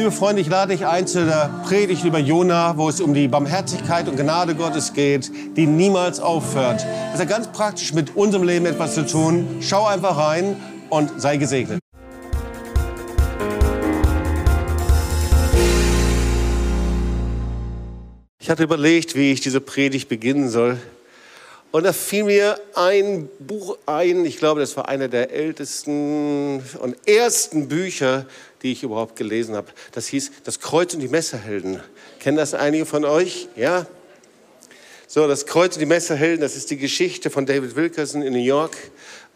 Liebe Freunde, ich lade dich ein zu der Predigt über Jona, wo es um die Barmherzigkeit und Gnade Gottes geht, die niemals aufhört. Das hat ganz praktisch mit unserem Leben etwas zu tun. Schau einfach rein und sei gesegnet. Ich hatte überlegt, wie ich diese Predigt beginnen soll. Und da fiel mir ein Buch ein, ich glaube, das war einer der ältesten und ersten Bücher, die ich überhaupt gelesen habe. Das hieß Das Kreuz und die Messerhelden. Kennen das einige von euch? Ja? So, das Kreuz und die Messerhelden, das ist die Geschichte von David Wilkerson in New York.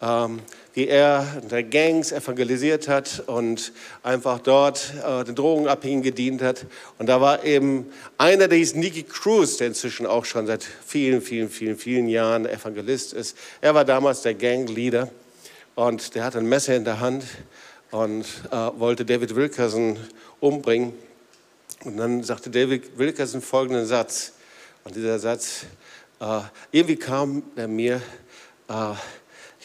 Ähm, wie er der Gangs evangelisiert hat und einfach dort äh, den Drogenabhängigen gedient hat. Und da war eben einer, der hieß Nicky Cruz, der inzwischen auch schon seit vielen, vielen, vielen, vielen Jahren Evangelist ist. Er war damals der Gangleader und der hatte ein Messer in der Hand und äh, wollte David Wilkerson umbringen. Und dann sagte David Wilkerson folgenden Satz. Und dieser Satz, äh, irgendwie kam er mir, äh,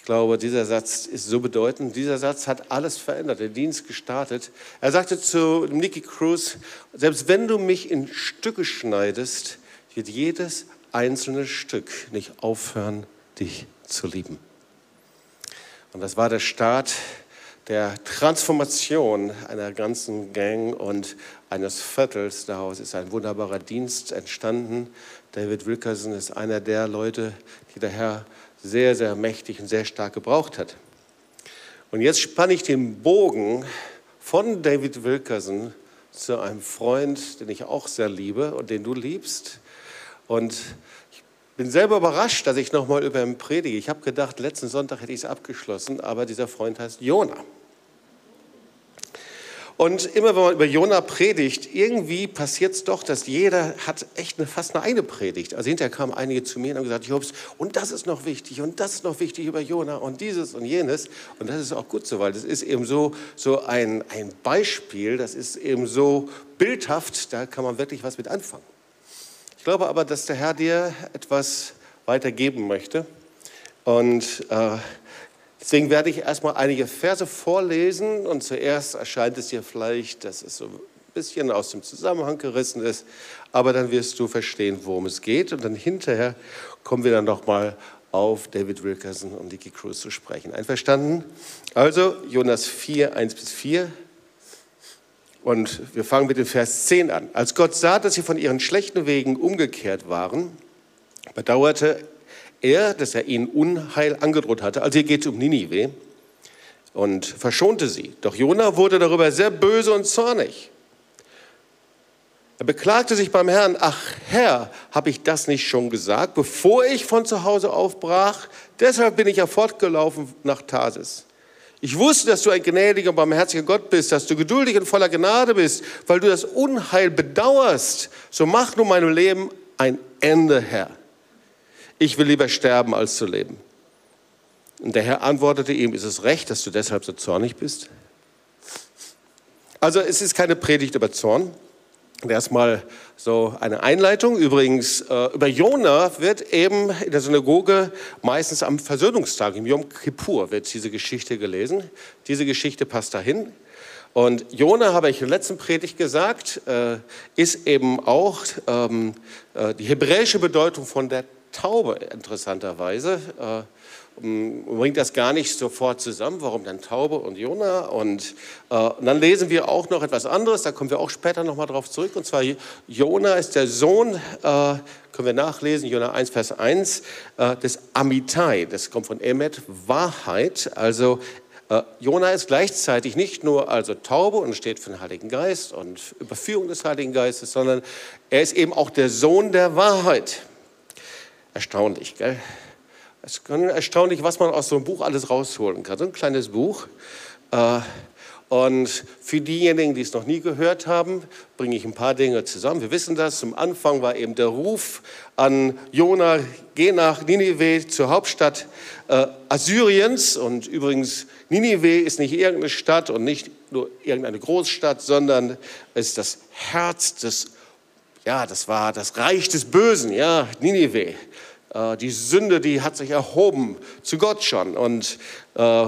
glaube, dieser Satz ist so bedeutend. Dieser Satz hat alles verändert, den Dienst gestartet. Er sagte zu Nicky Cruz, selbst wenn du mich in Stücke schneidest, wird jedes einzelne Stück nicht aufhören, dich zu lieben. Und das war der Start der Transformation einer ganzen Gang und eines Viertels. Daraus ist ein wunderbarer Dienst entstanden. David Wilkerson ist einer der Leute, die der Herr sehr, sehr mächtig und sehr stark gebraucht hat. Und jetzt spanne ich den Bogen von David Wilkerson zu einem Freund, den ich auch sehr liebe und den du liebst. Und ich bin selber überrascht, dass ich nochmal über ihn predige. Ich habe gedacht, letzten Sonntag hätte ich es abgeschlossen, aber dieser Freund heißt Jona. Und immer wenn man über Jona predigt, irgendwie passiert es doch, dass jeder hat echt eine, fast eine eine Predigt. Also hinterher kamen einige zu mir und haben gesagt, Jobs, und das ist noch wichtig und das ist noch wichtig über Jona und dieses und jenes. Und das ist auch gut so, weil das ist eben so, so ein, ein Beispiel, das ist eben so bildhaft, da kann man wirklich was mit anfangen. Ich glaube aber, dass der Herr dir etwas weitergeben möchte. Und äh, Deswegen werde ich erstmal einige Verse vorlesen und zuerst erscheint es dir vielleicht, dass es so ein bisschen aus dem Zusammenhang gerissen ist, aber dann wirst du verstehen, worum es geht und dann hinterher kommen wir dann nochmal auf David Wilkerson und Nicky Cruz zu sprechen. Einverstanden? Also Jonas 4, 1 bis 4. Und wir fangen mit dem Vers 10 an. Als Gott sah, dass sie von ihren schlechten Wegen umgekehrt waren, bedauerte er, dass er ihnen Unheil angedroht hatte. Also hier geht es um Ninive und verschonte sie. Doch Jona wurde darüber sehr böse und zornig. Er beklagte sich beim Herrn, ach Herr, habe ich das nicht schon gesagt, bevor ich von zu Hause aufbrach? Deshalb bin ich ja fortgelaufen nach Tarsis. Ich wusste, dass du ein gnädiger und barmherziger Gott bist, dass du geduldig und voller Gnade bist, weil du das Unheil bedauerst. So mach nun meinem Leben ein Ende, Herr ich will lieber sterben, als zu leben. Und der Herr antwortete ihm, ist es recht, dass du deshalb so zornig bist? Also es ist keine Predigt über Zorn. Erstmal so eine Einleitung. Übrigens, äh, über Jona wird eben in der Synagoge meistens am Versöhnungstag, im Yom Kippur, wird diese Geschichte gelesen. Diese Geschichte passt dahin. Und Jona, habe ich in der letzten Predigt gesagt, äh, ist eben auch ähm, äh, die hebräische Bedeutung von der Taube, interessanterweise. Äh, bringt das gar nicht sofort zusammen. Warum dann Taube und Jona? Und, äh, und, dann lesen wir auch noch etwas anderes, da kommen wir auch später nochmal drauf zurück. Und zwar Jona ist der Sohn, äh, können wir nachlesen, Jona 1, Vers 1, äh, des Amitai. Das kommt von Emet, Wahrheit. Also äh, Jona ist gleichzeitig nicht nur also Taube und steht für den Heiligen Geist und Überführung des Heiligen Geistes, sondern er ist eben auch der Sohn der Wahrheit. Erstaunlich, gell? Es ist erstaunlich, was man aus so einem Buch alles rausholen kann. So ein kleines Buch. Äh, und für diejenigen, die es noch nie gehört haben, bringe ich ein paar Dinge zusammen. Wir wissen das. Zum Anfang war eben der Ruf an Jona, geh nach Ninive, zur Hauptstadt äh, Assyriens. Und übrigens, Ninive ist nicht irgendeine Stadt und nicht nur irgendeine Großstadt, sondern ist das Herz des, ja, das war das Reich des Bösen, ja, Ninive. Äh, die Sünde, die hat sich erhoben zu Gott schon. Und äh,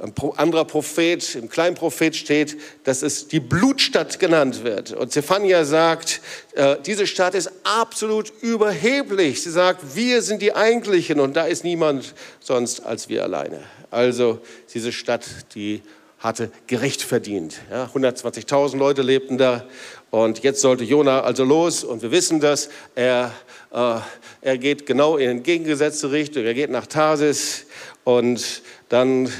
ein anderer Prophet, im kleinen Prophet steht, dass es die Blutstadt genannt wird. Und Zephania sagt, äh, diese Stadt ist absolut überheblich. Sie sagt, wir sind die Eigentlichen und da ist niemand sonst als wir alleine. Also diese Stadt, die hatte Gericht verdient. Ja, 120.000 Leute lebten da und jetzt sollte Jona also los und wir wissen das. Er, er geht genau in entgegengesetzte Richtung. Er geht nach Tarsis und dann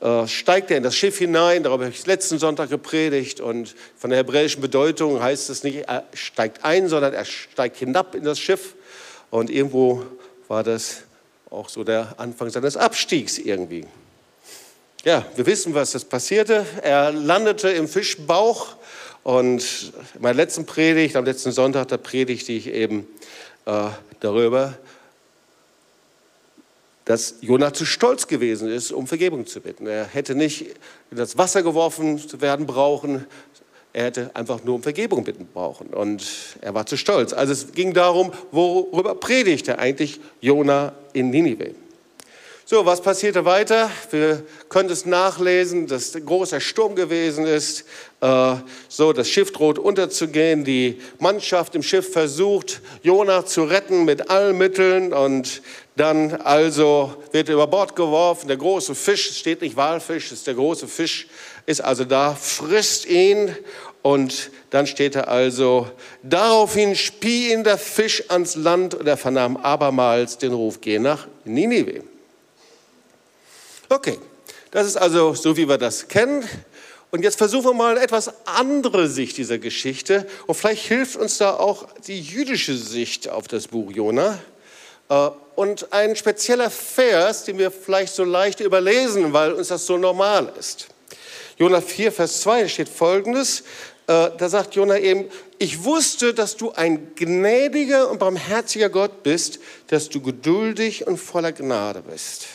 äh, steigt er in das Schiff hinein, darüber habe ich letzten Sonntag gepredigt und von der hebräischen Bedeutung heißt es nicht, er steigt ein, sondern er steigt hinab in das Schiff und irgendwo war das auch so der Anfang seines Abstiegs irgendwie. Ja, wir wissen, was das passierte. Er landete im Fischbauch und in meiner letzten Predigt, am letzten Sonntag, da predigte ich eben äh, darüber, dass Jonah zu stolz gewesen ist, um Vergebung zu bitten. Er hätte nicht in das Wasser geworfen zu werden brauchen, er hätte einfach nur um Vergebung bitten brauchen. Und er war zu stolz. Also es ging darum, worüber predigte eigentlich Jonah in Ninive. So, was passierte weiter? Wir können es nachlesen, dass ein großer Sturm gewesen ist. Äh, so, das Schiff droht unterzugehen. Die Mannschaft im Schiff versucht, Jonah zu retten mit allen Mitteln. Und dann also wird er über Bord geworfen. Der große Fisch, es steht nicht Walfisch, es ist der große Fisch, ist also da, frisst ihn. Und dann steht er also, daraufhin spie ihn der Fisch ans Land und er vernahm abermals den Ruf, geh nach Ninive. Okay, das ist also so, wie wir das kennen. Und jetzt versuchen wir mal eine etwas andere Sicht dieser Geschichte. Und vielleicht hilft uns da auch die jüdische Sicht auf das Buch Jona. Äh, und ein spezieller Vers, den wir vielleicht so leicht überlesen, weil uns das so normal ist. Jona 4, Vers 2 steht folgendes. Äh, da sagt Jona eben, ich wusste, dass du ein gnädiger und barmherziger Gott bist, dass du geduldig und voller Gnade bist.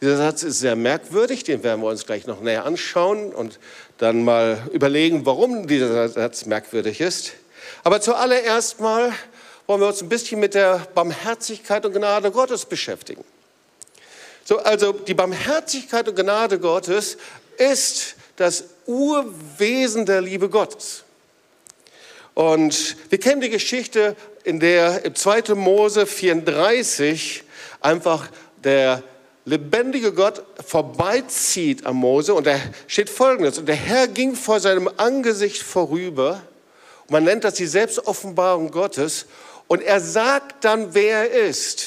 Dieser Satz ist sehr merkwürdig, den werden wir uns gleich noch näher anschauen und dann mal überlegen, warum dieser Satz merkwürdig ist. Aber zuallererst mal wollen wir uns ein bisschen mit der Barmherzigkeit und Gnade Gottes beschäftigen. So, also die Barmherzigkeit und Gnade Gottes ist das Urwesen der Liebe Gottes. Und wir kennen die Geschichte, in der im 2. Mose 34 einfach der lebendige Gott vorbeizieht am Mose und da steht folgendes, und der Herr ging vor seinem Angesicht vorüber, man nennt das die Selbstoffenbarung Gottes, und er sagt dann, wer er ist.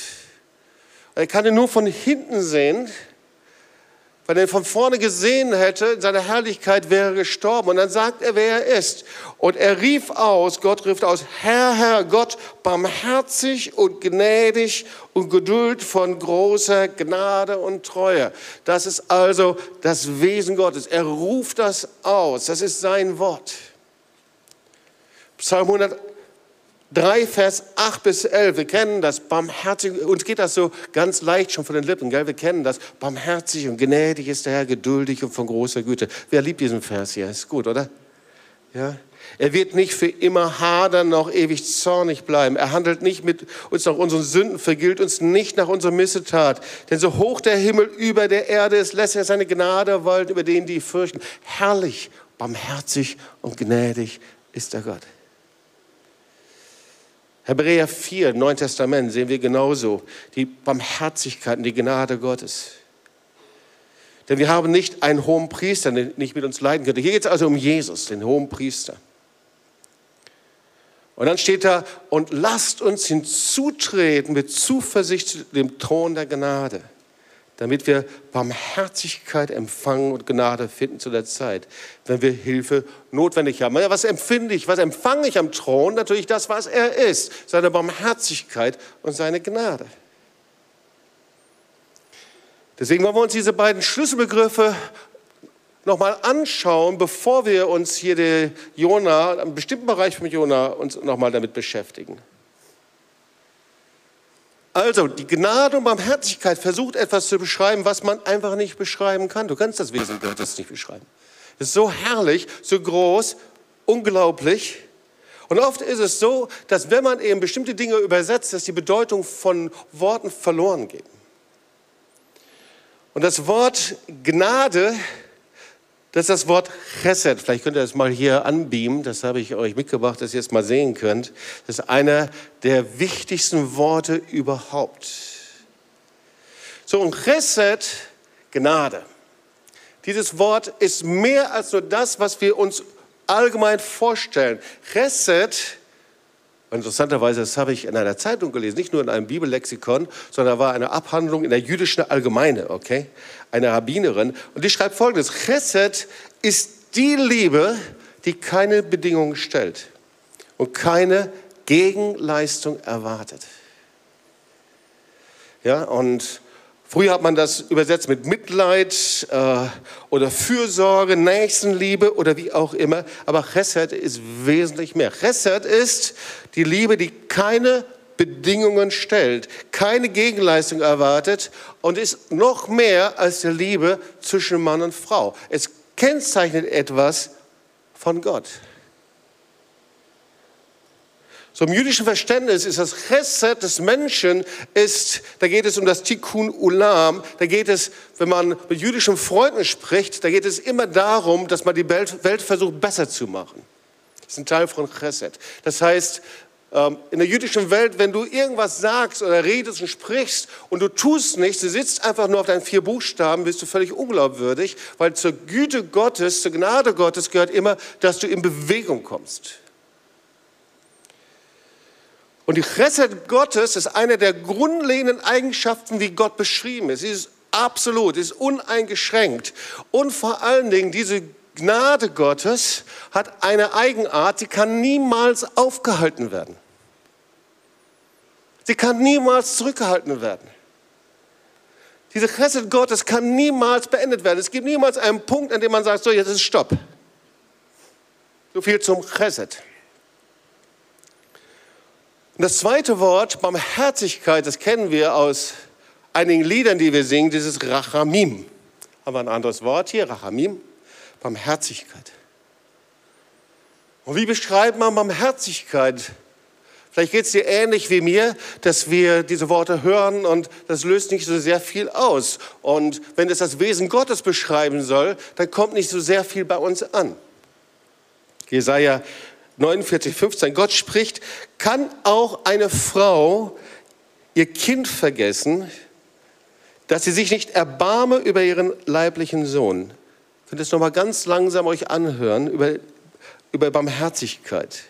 Er kann ihn nur von hinten sehen, wenn er von vorne gesehen hätte, in seiner Herrlichkeit wäre er gestorben. Und dann sagt er, wer er ist. Und er rief aus, Gott rief aus, Herr, Herr, Gott, barmherzig und gnädig und Geduld von großer Gnade und Treue. Das ist also das Wesen Gottes. Er ruft das aus. Das ist sein Wort. Psalm 100, 3, Vers 8 bis 11. Wir kennen das barmherzig. Uns geht das so ganz leicht schon von den Lippen, gell? Wir kennen das. Barmherzig und gnädig ist der Herr, geduldig und von großer Güte. Wer liebt diesen Vers hier? Ist gut, oder? Ja. Er wird nicht für immer hadern, noch ewig zornig bleiben. Er handelt nicht mit uns nach unseren Sünden, vergilt uns nicht nach unserer Missetat. Denn so hoch der Himmel über der Erde ist, lässt er seine Gnade walten über denen, die fürchten. Herrlich, barmherzig und gnädig ist der Gott. Hebräer 4, Neuen Testament, sehen wir genauso die Barmherzigkeit und die Gnade Gottes. Denn wir haben nicht einen hohen Priester, der nicht mit uns leiden könnte. Hier geht es also um Jesus, den hohen Priester. Und dann steht da, und lasst uns hinzutreten mit Zuversicht zu dem Thron der Gnade damit wir Barmherzigkeit empfangen und Gnade finden zu der Zeit, wenn wir Hilfe notwendig haben. Was empfinde ich, was empfange ich am Thron? Natürlich das, was er ist, seine Barmherzigkeit und seine Gnade. Deswegen wollen wir uns diese beiden Schlüsselbegriffe nochmal anschauen, bevor wir uns hier der Jona, einen bestimmten Bereich von Jona uns nochmal damit beschäftigen. Also, die Gnade und Barmherzigkeit versucht etwas zu beschreiben, was man einfach nicht beschreiben kann. Du kannst das Wesen Gottes nicht beschreiben. Es ist so herrlich, so groß, unglaublich. Und oft ist es so, dass wenn man eben bestimmte Dinge übersetzt, dass die Bedeutung von Worten verloren geht. Und das Wort Gnade, das ist das Wort Chesed. Vielleicht könnt ihr das mal hier anbeamen. Das habe ich euch mitgebracht, dass ihr es mal sehen könnt. Das ist einer der wichtigsten Worte überhaupt. So, und Chesed, Gnade. Dieses Wort ist mehr als nur das, was wir uns allgemein vorstellen. Chesed Interessanterweise, das habe ich in einer Zeitung gelesen, nicht nur in einem Bibellexikon, sondern da war eine Abhandlung in der jüdischen Allgemeine, okay? Eine Rabbinerin. Und die schreibt folgendes: Chesed ist die Liebe, die keine Bedingungen stellt und keine Gegenleistung erwartet. Ja, und Früher hat man das übersetzt mit Mitleid äh, oder Fürsorge, Nächstenliebe oder wie auch immer. Aber Chesed ist wesentlich mehr. Chesed ist die Liebe, die keine Bedingungen stellt, keine Gegenleistung erwartet und ist noch mehr als die Liebe zwischen Mann und Frau. Es kennzeichnet etwas von Gott. Im jüdischen Verständnis ist das Chesed des Menschen, ist, da geht es um das Tikkun Ulam, da geht es, wenn man mit jüdischen Freunden spricht, da geht es immer darum, dass man die Welt, Welt versucht besser zu machen. Das ist ein Teil von Chesed. Das heißt, ähm, in der jüdischen Welt, wenn du irgendwas sagst oder redest und sprichst und du tust nichts, du sitzt einfach nur auf deinen vier Buchstaben, bist du völlig unglaubwürdig, weil zur Güte Gottes, zur Gnade Gottes gehört immer, dass du in Bewegung kommst. Und die Chesed Gottes ist eine der grundlegenden Eigenschaften, wie Gott beschrieben ist. Sie ist absolut, sie ist uneingeschränkt. Und vor allen Dingen, diese Gnade Gottes hat eine Eigenart, die kann niemals aufgehalten werden. Sie kann niemals zurückgehalten werden. Diese Chesed Gottes kann niemals beendet werden. Es gibt niemals einen Punkt, an dem man sagt, so, jetzt ist Stopp. So viel zum Chesed. Und das zweite Wort, Barmherzigkeit, das kennen wir aus einigen Liedern, die wir singen, dieses Rachamim. Haben wir ein anderes Wort hier, Rachamim, Barmherzigkeit. Und wie beschreibt man Barmherzigkeit? Vielleicht geht es dir ähnlich wie mir, dass wir diese Worte hören und das löst nicht so sehr viel aus. Und wenn es das Wesen Gottes beschreiben soll, dann kommt nicht so sehr viel bei uns an. Jesaja 49, 15. Gott spricht, kann auch eine Frau ihr Kind vergessen, dass sie sich nicht erbarme über ihren leiblichen Sohn. Könnt es nochmal ganz langsam euch anhören über, über Barmherzigkeit.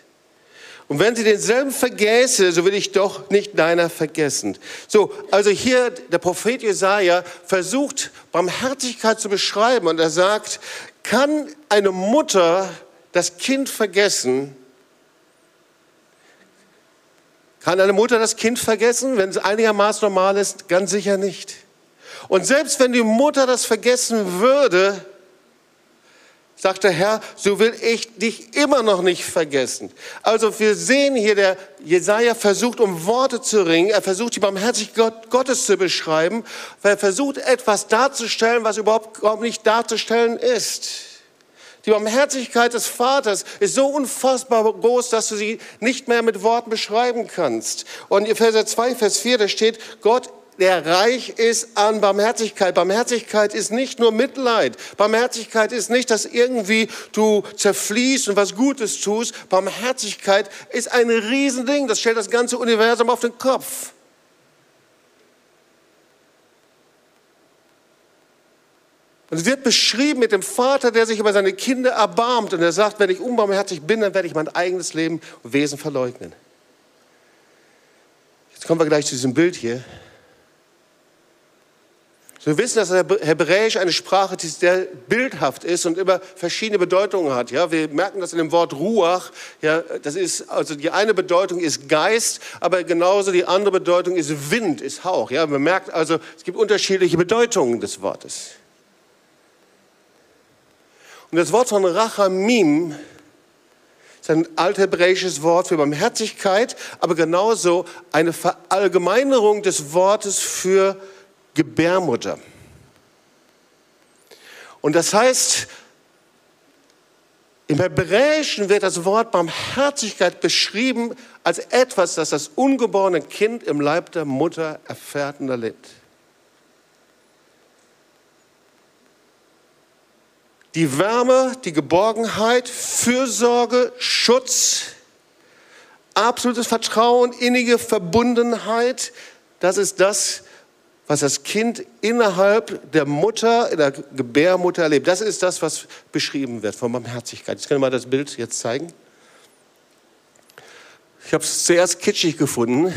Und wenn sie denselben vergäße, so will ich doch nicht deiner vergessen. So, also hier der Prophet Jesaja versucht Barmherzigkeit zu beschreiben und er sagt, kann eine Mutter das Kind vergessen, kann eine Mutter das Kind vergessen, wenn es einigermaßen normal ist? Ganz sicher nicht. Und selbst wenn die Mutter das vergessen würde, sagt der Herr, so will ich dich immer noch nicht vergessen. Also wir sehen hier, der Jesaja versucht, um Worte zu ringen. Er versucht, die Barmherzigkeit Gottes zu beschreiben, er versucht, etwas darzustellen, was überhaupt nicht darzustellen ist. Die Barmherzigkeit des Vaters ist so unfassbar groß, dass du sie nicht mehr mit Worten beschreiben kannst. Und in Epheser 2, Vers 4, da steht, Gott der reich ist an Barmherzigkeit. Barmherzigkeit ist nicht nur Mitleid. Barmherzigkeit ist nicht, dass irgendwie du zerfließt und was Gutes tust. Barmherzigkeit ist ein Riesending. Das stellt das ganze Universum auf den Kopf. Und es wird beschrieben mit dem Vater, der sich über seine Kinder erbarmt und er sagt, wenn ich unbarmherzig bin, dann werde ich mein eigenes Leben und Wesen verleugnen. Jetzt kommen wir gleich zu diesem Bild hier. wir wissen, dass Hebräisch eine Sprache ist, die sehr bildhaft ist und immer verschiedene Bedeutungen hat. Ja, wir merken das in dem Wort Ruach. Ja, das ist, also die eine Bedeutung ist Geist, aber genauso die andere Bedeutung ist Wind, ist Hauch. Ja, man merkt also, es gibt unterschiedliche Bedeutungen des Wortes. Und das Wort von Rachamim ist ein althebräisches Wort für Barmherzigkeit, aber genauso eine Verallgemeinerung des Wortes für Gebärmutter. Und das heißt, im Hebräischen wird das Wort Barmherzigkeit beschrieben als etwas, das das ungeborene Kind im Leib der Mutter erfährt und erlebt. Die Wärme, die Geborgenheit, Fürsorge, Schutz, absolutes Vertrauen, innige Verbundenheit. Das ist das, was das Kind innerhalb der Mutter, der Gebärmutter erlebt. Das ist das, was beschrieben wird von Barmherzigkeit. Ich kann mal das Bild jetzt zeigen. Ich habe es zuerst kitschig gefunden.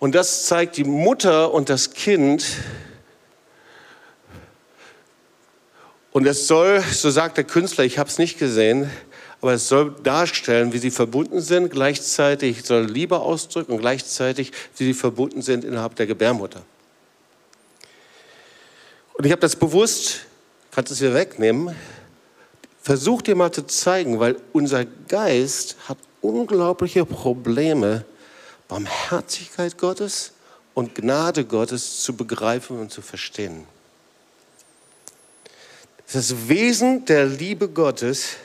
Und das zeigt die Mutter und das Kind. Und es soll, so sagt der Künstler, ich habe es nicht gesehen, aber es soll darstellen, wie sie verbunden sind, gleichzeitig soll Liebe ausdrücken und gleichzeitig, wie sie verbunden sind innerhalb der Gebärmutter. Und ich habe das bewusst, kannst es hier wegnehmen, versucht dir mal zu zeigen, weil unser Geist hat unglaubliche Probleme, Barmherzigkeit Gottes und Gnade Gottes zu begreifen und zu verstehen. Das Wesen der Liebe Gottes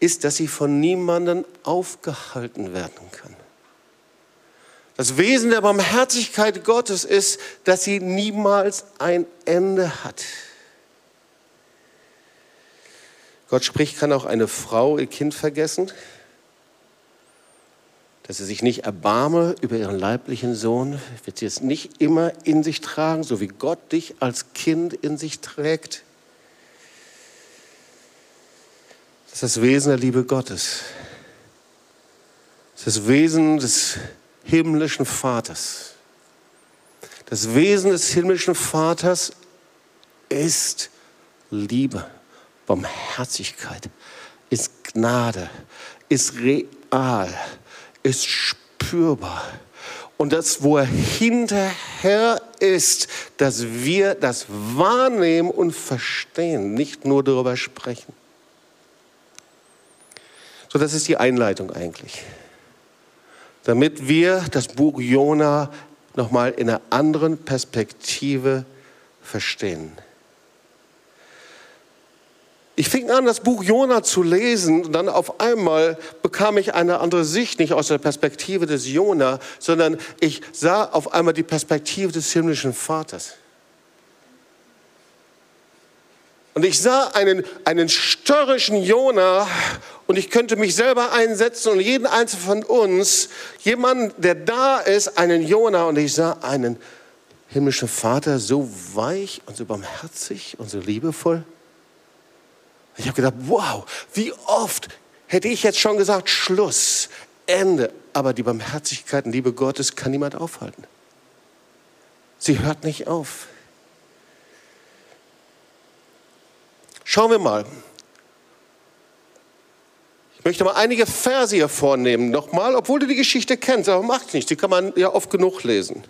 ist, dass sie von niemandem aufgehalten werden kann. Das Wesen der Barmherzigkeit Gottes ist, dass sie niemals ein Ende hat. Gott spricht, kann auch eine Frau ihr Kind vergessen, dass sie sich nicht erbarme über ihren leiblichen Sohn, wird sie es nicht immer in sich tragen, so wie Gott dich als Kind in sich trägt. Das ist das Wesen der Liebe Gottes. Das ist das Wesen des himmlischen Vaters. Das Wesen des himmlischen Vaters ist Liebe, Barmherzigkeit, ist Gnade, ist real, ist spürbar. Und das, wo er hinterher ist, dass wir das wahrnehmen und verstehen, nicht nur darüber sprechen. So, das ist die Einleitung eigentlich. Damit wir das Buch Jona nochmal in einer anderen Perspektive verstehen. Ich fing an, das Buch Jona zu lesen und dann auf einmal bekam ich eine andere Sicht, nicht aus der Perspektive des Jona, sondern ich sah auf einmal die Perspektive des himmlischen Vaters. Und ich sah einen, einen störrischen Jona und ich könnte mich selber einsetzen und jeden einzelnen von uns, jemanden, der da ist, einen Jona und ich sah einen himmlischen Vater so weich und so barmherzig und so liebevoll. Ich habe gedacht, wow, wie oft hätte ich jetzt schon gesagt, Schluss, Ende. Aber die Barmherzigkeit und Liebe Gottes kann niemand aufhalten. Sie hört nicht auf. Schauen wir mal. Ich möchte mal einige Verse hier vornehmen, nochmal, obwohl du die Geschichte kennst, aber macht nichts, die kann man ja oft genug lesen.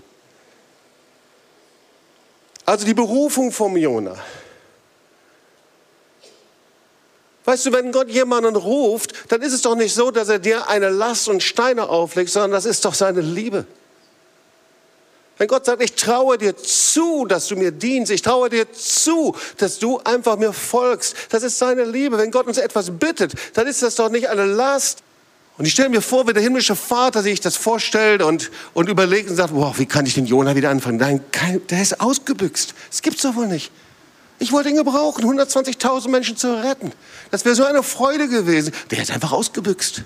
Also die Berufung vom Jona. Weißt du, wenn Gott jemanden ruft, dann ist es doch nicht so, dass er dir eine Last und Steine auflegt, sondern das ist doch seine Liebe. Wenn Gott sagt, ich traue dir zu, dass du mir dienst, ich traue dir zu, dass du einfach mir folgst, das ist seine Liebe. Wenn Gott uns etwas bittet, dann ist das doch nicht eine Last. Und ich stelle mir vor, wie der himmlische Vater sich das vorstellt und, und überlegt und sagt, wow, wie kann ich den Jonah wieder anfangen? Nein, kein, der ist ausgebüxt. Das gibt's doch wohl nicht. Ich wollte ihn gebrauchen, 120.000 Menschen zu retten. Das wäre so eine Freude gewesen. Der ist einfach ausgebüxt.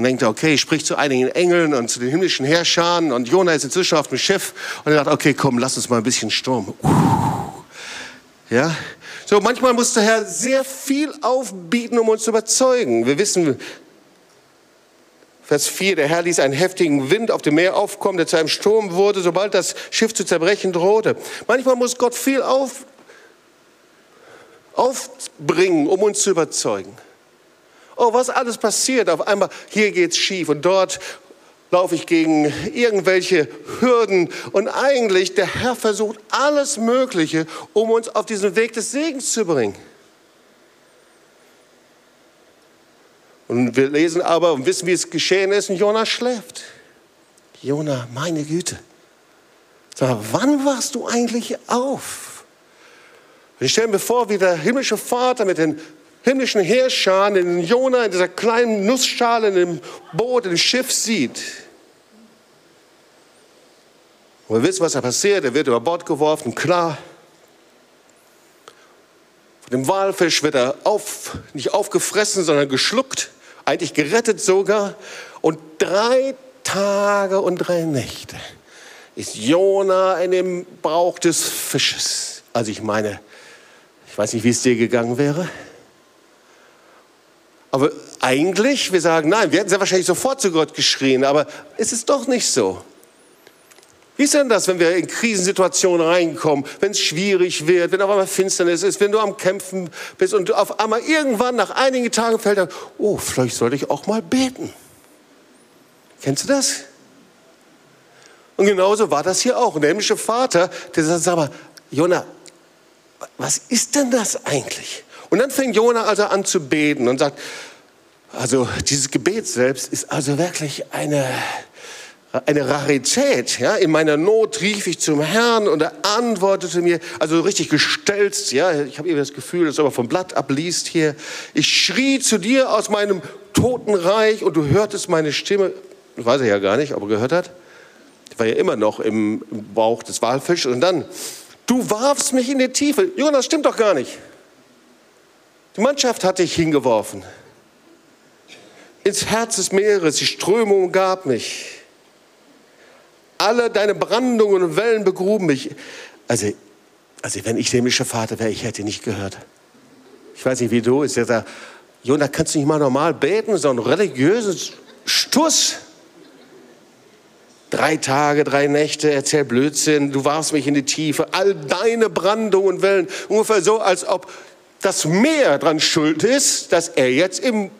Und denkt, okay, ich sprich zu einigen Engeln und zu den himmlischen Herrschern und Jona ist inzwischen auf dem Schiff und er sagt, okay, komm, lass uns mal ein bisschen Sturm. Ja, so manchmal muss der Herr sehr viel aufbieten, um uns zu überzeugen. Wir wissen, Vers 4, der Herr ließ einen heftigen Wind auf dem Meer aufkommen, der zu einem Sturm wurde, sobald das Schiff zu zerbrechen drohte. Manchmal muss Gott viel auf, aufbringen, um uns zu überzeugen oh, was alles passiert. Auf einmal, hier geht's schief und dort laufe ich gegen irgendwelche Hürden. Und eigentlich, der Herr versucht alles Mögliche, um uns auf diesen Weg des Segens zu bringen. Und wir lesen aber und wissen, wie es geschehen ist, und Jona schläft. Jona, meine Güte. Sag, wann wachst du eigentlich auf? Ich stelle mir vor, wie der himmlische Vater mit den himmlischen Heerscharen den Jona in dieser kleinen Nussschale in dem Boot, im Schiff sieht. Und wir wissen, was da passiert. Er wird über Bord geworfen, klar. Dem Walfisch wird er auf, nicht aufgefressen, sondern geschluckt, eigentlich gerettet sogar. Und drei Tage und drei Nächte ist Jona in dem Bauch des Fisches. Also ich meine, ich weiß nicht, wie es dir gegangen wäre. Aber eigentlich, wir sagen, nein, wir hätten sehr wahrscheinlich sofort zu Gott geschrien, aber es ist doch nicht so. Wie ist denn das, wenn wir in Krisensituationen reinkommen, wenn es schwierig wird, wenn auf einmal Finsternis ist, wenn du am Kämpfen bist und auf einmal irgendwann nach einigen Tagen fällt dir, oh, vielleicht sollte ich auch mal beten. Kennst du das? Und genauso war das hier auch. Und der himmlische Vater, der sagt, sag mal, Jona, was ist denn das eigentlich? Und dann fängt Jona also an zu beten und sagt, also dieses Gebet selbst ist also wirklich eine, eine Rarität. Ja? In meiner Not rief ich zum Herrn und er antwortete mir, also richtig gestelzt. Ja? Ich habe irgendwie das Gefühl, dass er aber vom Blatt abliest hier. Ich schrie zu dir aus meinem Totenreich und du hörtest meine Stimme. Ich weiß ja gar nicht, ob er gehört hat. Ich war ja immer noch im Bauch des Walfisches. Und dann, du warfst mich in die Tiefe. Jonas, stimmt doch gar nicht. Die Mannschaft hat dich hingeworfen. Ins Herz des Meeres, die Strömung gab mich. Alle deine Brandungen und Wellen begruben mich. Also, also wenn ich himmlischer Vater wäre, ich hätte nicht gehört. Ich weiß nicht, wie du, ist da, Jonah, kannst du nicht mal normal beten, so ein religiöses Stuss? Drei Tage, drei Nächte, erzähl Blödsinn, du warfst mich in die Tiefe, all deine Brandungen und Wellen, ungefähr so, als ob das Meer dran schuld ist, dass er jetzt in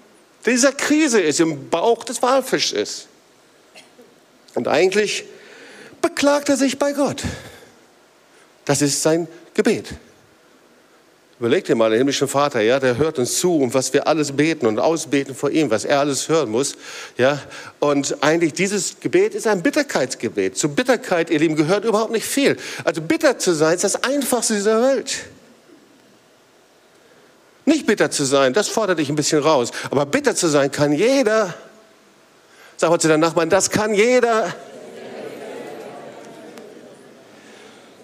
dieser Krise ist, im Bauch des Walfischs ist. Und eigentlich beklagt er sich bei Gott. Das ist sein Gebet. Überleg dir mal, der himmlische Vater, ja, der hört uns zu und was wir alles beten und ausbeten vor ihm, was er alles hören muss, ja. Und eigentlich dieses Gebet ist ein Bitterkeitsgebet. Zu Bitterkeit, ihr Lieben, gehört überhaupt nicht viel. Also bitter zu sein ist das Einfachste dieser Welt. Nicht bitter zu sein, das fordert dich ein bisschen raus. Aber bitter zu sein kann jeder. Sag mal zu deinem Nachbarn, das kann jeder.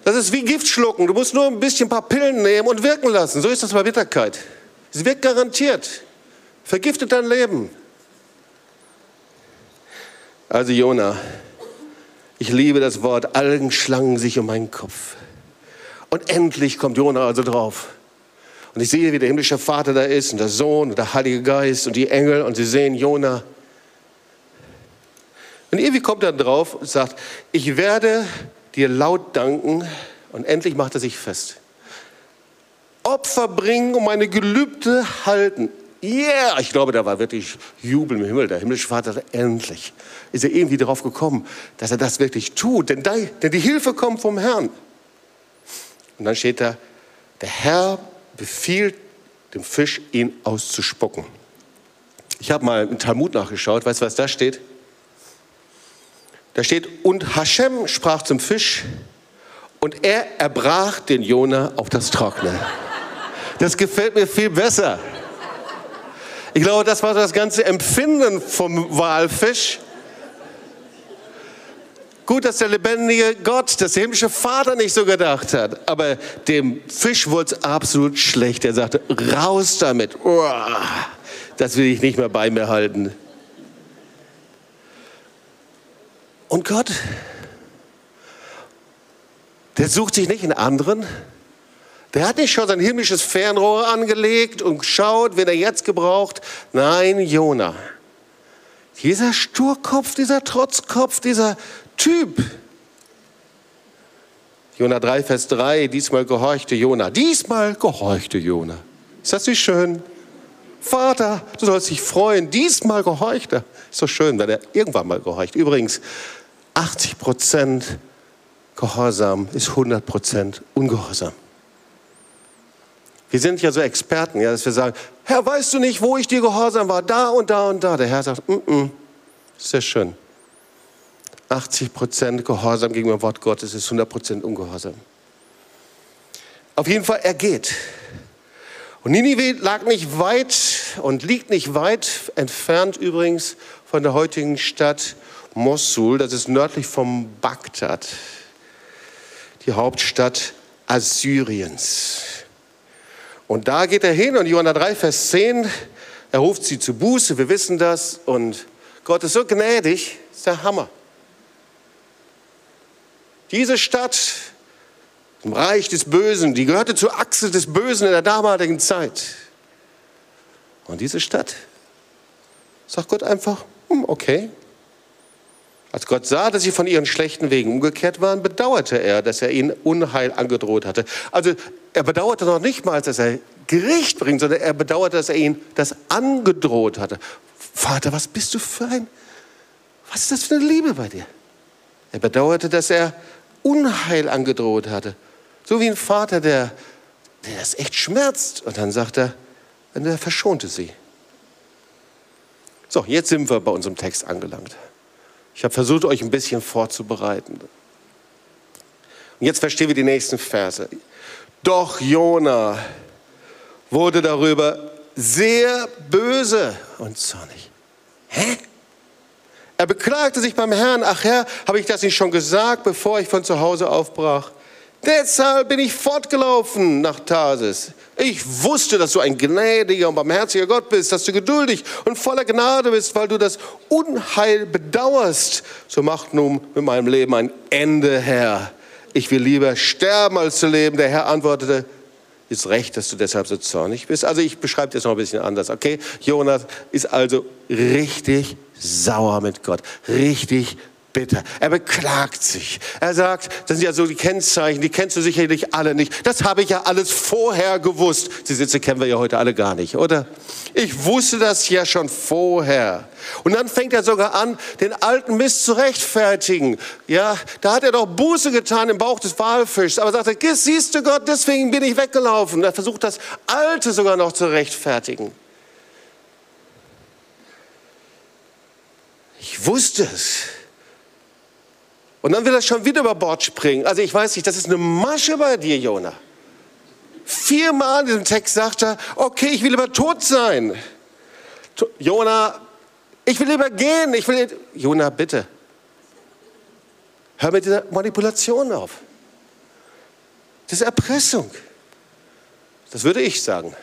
Das ist wie Gift schlucken. Du musst nur ein bisschen ein paar Pillen nehmen und wirken lassen. So ist das bei Bitterkeit. Es wirkt garantiert. Vergiftet dein Leben. Also Jona, ich liebe das Wort, Algen schlangen sich um meinen Kopf. Und endlich kommt Jona also drauf. Und ich sehe, wie der himmlische Vater da ist und der Sohn und der Heilige Geist und die Engel und sie sehen Jona. Und irgendwie kommt er drauf und sagt, ich werde dir laut danken und endlich macht er sich fest. Opfer bringen und meine Gelübde halten. Yeah, ich glaube, da war wirklich Jubel im Himmel. Der himmlische Vater, endlich ist er irgendwie darauf gekommen, dass er das wirklich tut. Denn, denn die Hilfe kommt vom Herrn. Und dann steht da, der Herr befiehlt dem Fisch, ihn auszuspucken. Ich habe mal im Talmud nachgeschaut, weißt du, was da steht? Da steht, und Hashem sprach zum Fisch, und er erbrach den Jona auf das Trockene. Das gefällt mir viel besser. Ich glaube, das war das ganze Empfinden vom Walfisch. Gut, dass der lebendige Gott, das himmlische Vater nicht so gedacht hat. Aber dem Fisch wurde es absolut schlecht. Er sagte, raus damit. Das will ich nicht mehr bei mir halten. Und Gott, der sucht sich nicht in anderen. Der hat nicht schon sein himmlisches Fernrohr angelegt und schaut, wen er jetzt gebraucht. Nein, Jona. Dieser Sturkopf, dieser Trotzkopf, dieser Typ. Jona 3, Vers 3, diesmal gehorchte Jona. Diesmal gehorchte Jona. Ist das nicht schön? Vater, du sollst dich freuen, diesmal gehorcht er. Ist doch schön, wenn er irgendwann mal gehorcht. Übrigens, 80 Prozent Gehorsam ist 100 Prozent Ungehorsam. Wir sind ja so Experten, ja, dass wir sagen, Herr, weißt du nicht, wo ich dir gehorsam war? Da und da und da. Der Herr sagt, mm -mm. sehr schön. 80 Prozent Gehorsam gegenüber dem Wort Gottes ist 100 Prozent Ungehorsam. Auf jeden Fall, er geht. Und Ninive lag nicht weit und liegt nicht weit entfernt übrigens von der heutigen Stadt Mosul. Das ist nördlich vom Bagdad, die Hauptstadt Assyriens. Und da geht er hin und Johanna 3, Vers 10, er ruft sie zu Buße, wir wissen das. Und Gott ist so gnädig, ist der Hammer. Diese Stadt im Reich des Bösen, die gehörte zur Achse des Bösen in der damaligen Zeit. Und diese Stadt, sagt Gott einfach, hm, okay. Als Gott sah, dass sie von ihren schlechten Wegen umgekehrt waren, bedauerte er, dass er ihnen Unheil angedroht hatte. Also er bedauerte noch nicht mal, dass er Gericht bringt, sondern er bedauerte, dass er ihnen das angedroht hatte. Vater, was bist du für ein, was ist das für eine Liebe bei dir? Er bedauerte, dass er Unheil angedroht hatte. So wie ein Vater, der, der das echt schmerzt. Und dann sagt er, und er verschonte sie. So, jetzt sind wir bei unserem Text angelangt. Ich habe versucht, euch ein bisschen vorzubereiten. Und jetzt verstehen wir die nächsten Verse. Doch Jona wurde darüber sehr böse und zornig. Hä? Er beklagte sich beim Herrn, ach Herr, habe ich das nicht schon gesagt, bevor ich von zu Hause aufbrach? Deshalb bin ich fortgelaufen nach Tarsis. Ich wusste, dass du ein gnädiger und barmherziger Gott bist, dass du geduldig und voller Gnade bist, weil du das Unheil bedauerst. So macht nun mit meinem Leben ein Ende, Herr. Ich will lieber sterben, als zu leben. Der Herr antwortete, ist recht, dass du deshalb so zornig bist. Also ich beschreibe das noch ein bisschen anders, okay? Jonas ist also richtig sauer mit Gott, richtig bitter. Er beklagt sich. Er sagt, das sind ja so die Kennzeichen, die kennst du sicherlich alle nicht. Das habe ich ja alles vorher gewusst. Die Sitze kennen wir ja heute alle gar nicht, oder? Ich wusste das ja schon vorher. Und dann fängt er sogar an, den alten Mist zu rechtfertigen. Ja, da hat er doch Buße getan im Bauch des Walfischs. Aber sagt er, siehst du Gott, deswegen bin ich weggelaufen. Er versucht das Alte sogar noch zu rechtfertigen. Ich wusste es. Und dann will er schon wieder über Bord springen. Also ich weiß nicht, das ist eine Masche bei dir, Jona. Viermal in diesem Text sagt er, okay, ich will lieber tot sein. Jona, ich will lieber gehen. Ich will, Jona, bitte. Hör mit dieser Manipulation auf. Das ist Erpressung. Das würde ich sagen.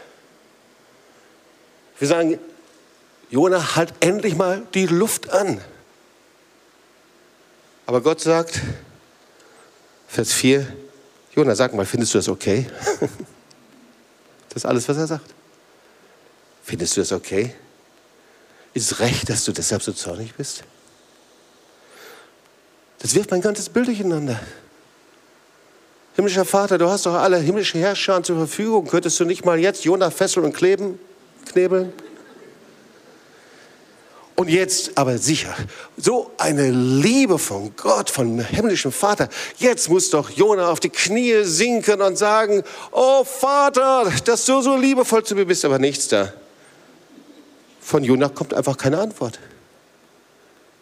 Wir sagen, Jona, halt endlich mal die Luft an. Aber Gott sagt, Vers 4, Jona, sag mal, findest du das okay? Das ist alles, was er sagt. Findest du das okay? Ist es recht, dass du deshalb so zornig bist? Das wirft mein ganzes Bild durcheinander. Himmlischer Vater, du hast doch alle himmlischen Herrscher zur Verfügung. Könntest du nicht mal jetzt Jona fesseln und kleben, knebeln? Und jetzt aber sicher, so eine Liebe von Gott, vom himmlischen Vater. Jetzt muss doch Jona auf die Knie sinken und sagen, oh Vater, dass du so liebevoll zu mir bist, aber nichts da. Von Jona kommt einfach keine Antwort.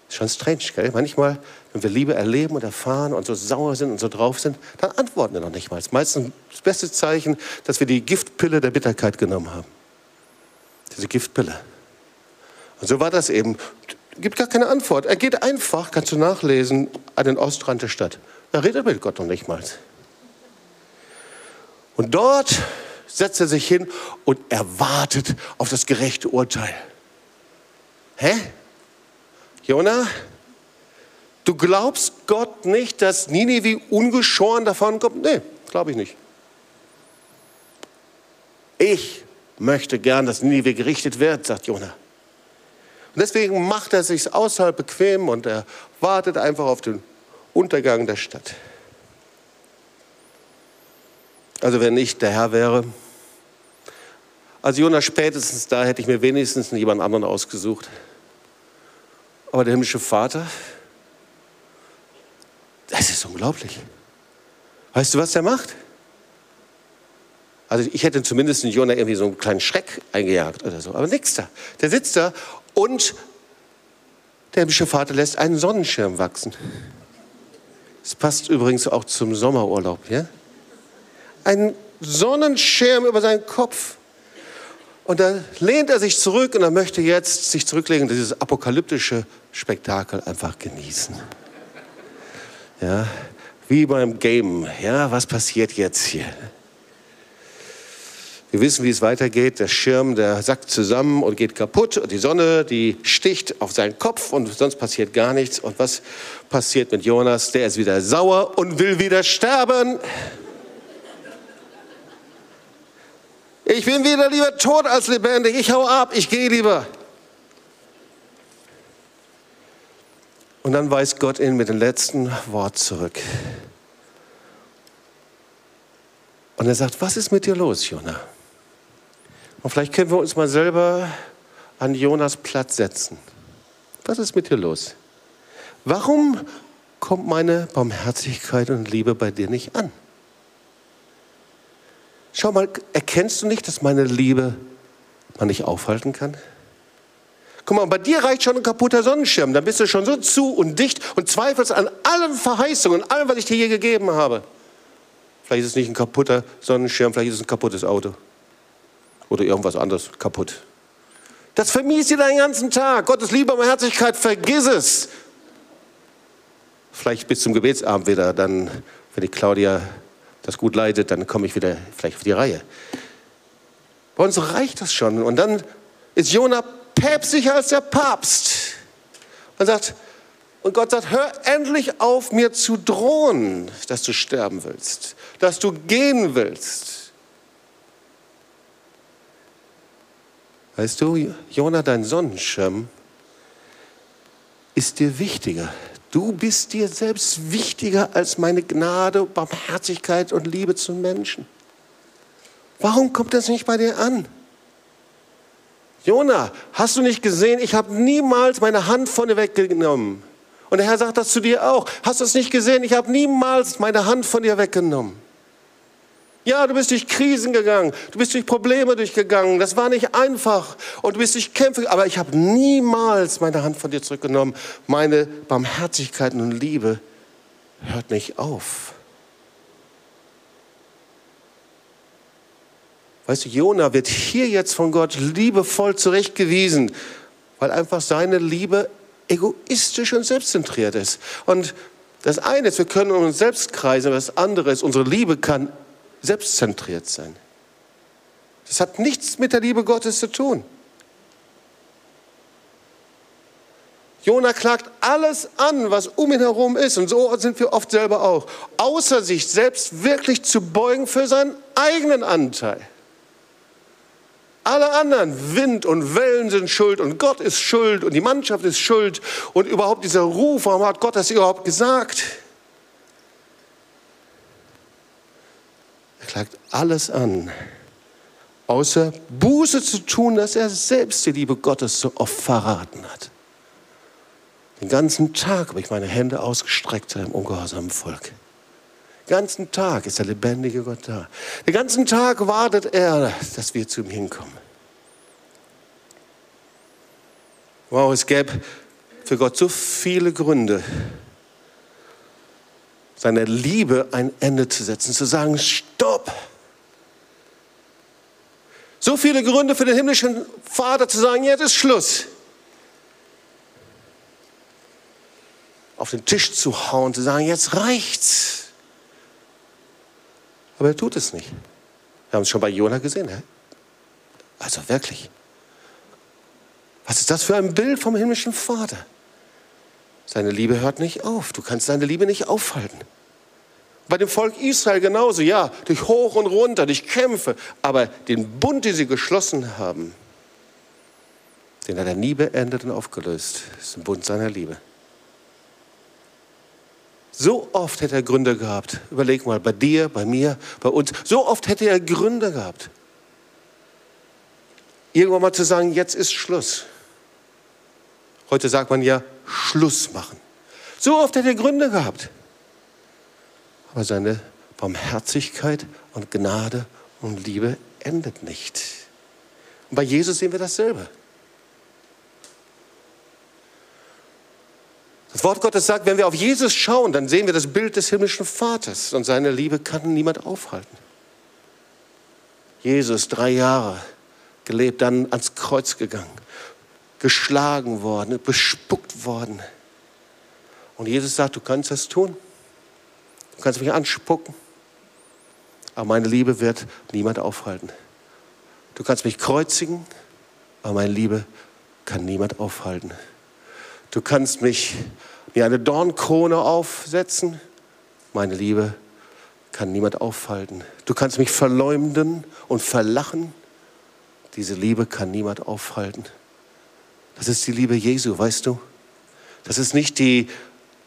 Ist schon strange, gell? Manchmal, wenn wir Liebe erleben und erfahren und so sauer sind und so drauf sind, dann antworten wir noch nicht mal. Meistens das beste Zeichen, dass wir die Giftpille der Bitterkeit genommen haben. Diese Giftpille. Und so war das eben. Gibt gar keine Antwort. Er geht einfach, kannst du nachlesen, an den Ostrand der Stadt. Er redet mit Gott noch nicht mal. Und dort setzt er sich hin und er wartet auf das gerechte Urteil. Hä? Jona, du glaubst Gott nicht, dass Ninive ungeschoren davon kommt? Nee, glaube ich nicht. Ich möchte gern, dass Ninive gerichtet wird, sagt Jona. Und deswegen macht er sich außerhalb bequem und er wartet einfach auf den Untergang der Stadt. Also wenn ich der Herr wäre, als Jonas spätestens da hätte ich mir wenigstens jemand anderen ausgesucht. Aber der himmlische Vater, das ist unglaublich. Weißt du, was der macht? Also ich hätte zumindest in Jonah irgendwie so einen kleinen Schreck eingejagt oder so. Aber nichts da. Der sitzt da und der himmlische Vater lässt einen Sonnenschirm wachsen. Das passt übrigens auch zum Sommerurlaub. Ja? Ein Sonnenschirm über seinen Kopf. Und da lehnt er sich zurück und er möchte jetzt sich zurücklegen und dieses apokalyptische Spektakel einfach genießen. Ja, wie beim Game. Ja, was passiert jetzt hier? Wir wissen, wie es weitergeht. Der Schirm, der sackt zusammen und geht kaputt. Und die Sonne, die sticht auf seinen Kopf und sonst passiert gar nichts. Und was passiert mit Jonas? Der ist wieder sauer und will wieder sterben. Ich bin wieder lieber tot als lebendig. Ich hau ab, ich gehe lieber. Und dann weist Gott ihn mit dem letzten Wort zurück. Und er sagt, was ist mit dir los, Jonah? Und vielleicht können wir uns mal selber an Jonas Platz setzen. Was ist mit dir los? Warum kommt meine Barmherzigkeit und Liebe bei dir nicht an? Schau mal, erkennst du nicht, dass meine Liebe man nicht aufhalten kann? Guck mal, bei dir reicht schon ein kaputter Sonnenschirm. Dann bist du schon so zu und dicht und zweifelst an allen Verheißungen, allem, was ich dir hier gegeben habe. Vielleicht ist es nicht ein kaputter Sonnenschirm, vielleicht ist es ein kaputtes Auto. Oder irgendwas anderes kaputt. Das vermiest dir deinen ganzen Tag. Gottes Liebe und Herzlichkeit, vergiss es. Vielleicht bis zum Gebetsabend wieder, dann, wenn die Claudia das gut leitet, dann komme ich wieder vielleicht auf die Reihe. Bei uns reicht das schon. Und dann ist Jona päpstlicher als der Papst. Und sagt, und Gott sagt, hör endlich auf, mir zu drohen, dass du sterben willst, dass du gehen willst. Weißt du, Jona, dein Sonnenschirm ist dir wichtiger. Du bist dir selbst wichtiger als meine Gnade, Barmherzigkeit und Liebe zum Menschen. Warum kommt das nicht bei dir an? Jona, hast du nicht gesehen, ich habe niemals meine Hand von dir weggenommen. Und der Herr sagt das zu dir auch. Hast du es nicht gesehen, ich habe niemals meine Hand von dir weggenommen. Ja, du bist durch Krisen gegangen, du bist durch Probleme durchgegangen, das war nicht einfach und du bist durch Kämpfe, aber ich habe niemals meine Hand von dir zurückgenommen. Meine Barmherzigkeit und Liebe hört nicht auf. Weißt du, Jona wird hier jetzt von Gott liebevoll zurechtgewiesen, weil einfach seine Liebe egoistisch und selbstzentriert ist. Und das eine ist, wir können um uns selbst kreisen, das andere ist, unsere Liebe kann selbstzentriert sein. Das hat nichts mit der Liebe Gottes zu tun. Jona klagt alles an, was um ihn herum ist. Und so sind wir oft selber auch. Außer sich selbst wirklich zu beugen für seinen eigenen Anteil. Alle anderen, Wind und Wellen sind schuld und Gott ist schuld und die Mannschaft ist schuld und überhaupt dieser Ruf, warum hat Gott das überhaupt gesagt? Klagt alles an, außer Buße zu tun, dass er selbst die Liebe Gottes so oft verraten hat. Den ganzen Tag habe ich meine Hände ausgestreckt im ungehorsamen Volk. Den ganzen Tag ist der lebendige Gott da. Den ganzen Tag wartet er, dass wir zu ihm hinkommen. Wow, es gäbe für Gott so viele Gründe, seiner Liebe ein Ende zu setzen, zu sagen, stopp. So viele Gründe für den himmlischen Vater zu sagen, jetzt ist Schluss. Auf den Tisch zu hauen, zu sagen, jetzt reicht's. Aber er tut es nicht. Wir haben es schon bei Jona gesehen. Also wirklich. Was ist das für ein Bild vom himmlischen Vater? Seine Liebe hört nicht auf. Du kannst seine Liebe nicht aufhalten. Bei dem Volk Israel genauso, ja, durch hoch und runter, durch Kämpfe. Aber den Bund, den sie geschlossen haben, den hat er nie beendet und aufgelöst. Das ist ein Bund seiner Liebe. So oft hätte er Gründe gehabt. Überleg mal, bei dir, bei mir, bei uns. So oft hätte er Gründe gehabt. Irgendwann mal zu sagen, jetzt ist Schluss. Heute sagt man ja, Schluss machen. So oft hätte er Gründe gehabt. Aber seine Barmherzigkeit und Gnade und Liebe endet nicht. Und bei Jesus sehen wir dasselbe. Das Wort Gottes sagt, wenn wir auf Jesus schauen, dann sehen wir das Bild des himmlischen Vaters und seine Liebe kann niemand aufhalten. Jesus, drei Jahre gelebt, dann ans Kreuz gegangen, geschlagen worden, bespuckt worden. Und Jesus sagt, du kannst das tun. Du kannst mich anspucken. Aber meine Liebe wird niemand aufhalten. Du kannst mich kreuzigen, aber meine Liebe kann niemand aufhalten. Du kannst mich mir eine Dornkrone aufsetzen, meine Liebe kann niemand aufhalten. Du kannst mich verleumden und verlachen, diese Liebe kann niemand aufhalten. Das ist die Liebe Jesu, weißt du? Das ist nicht die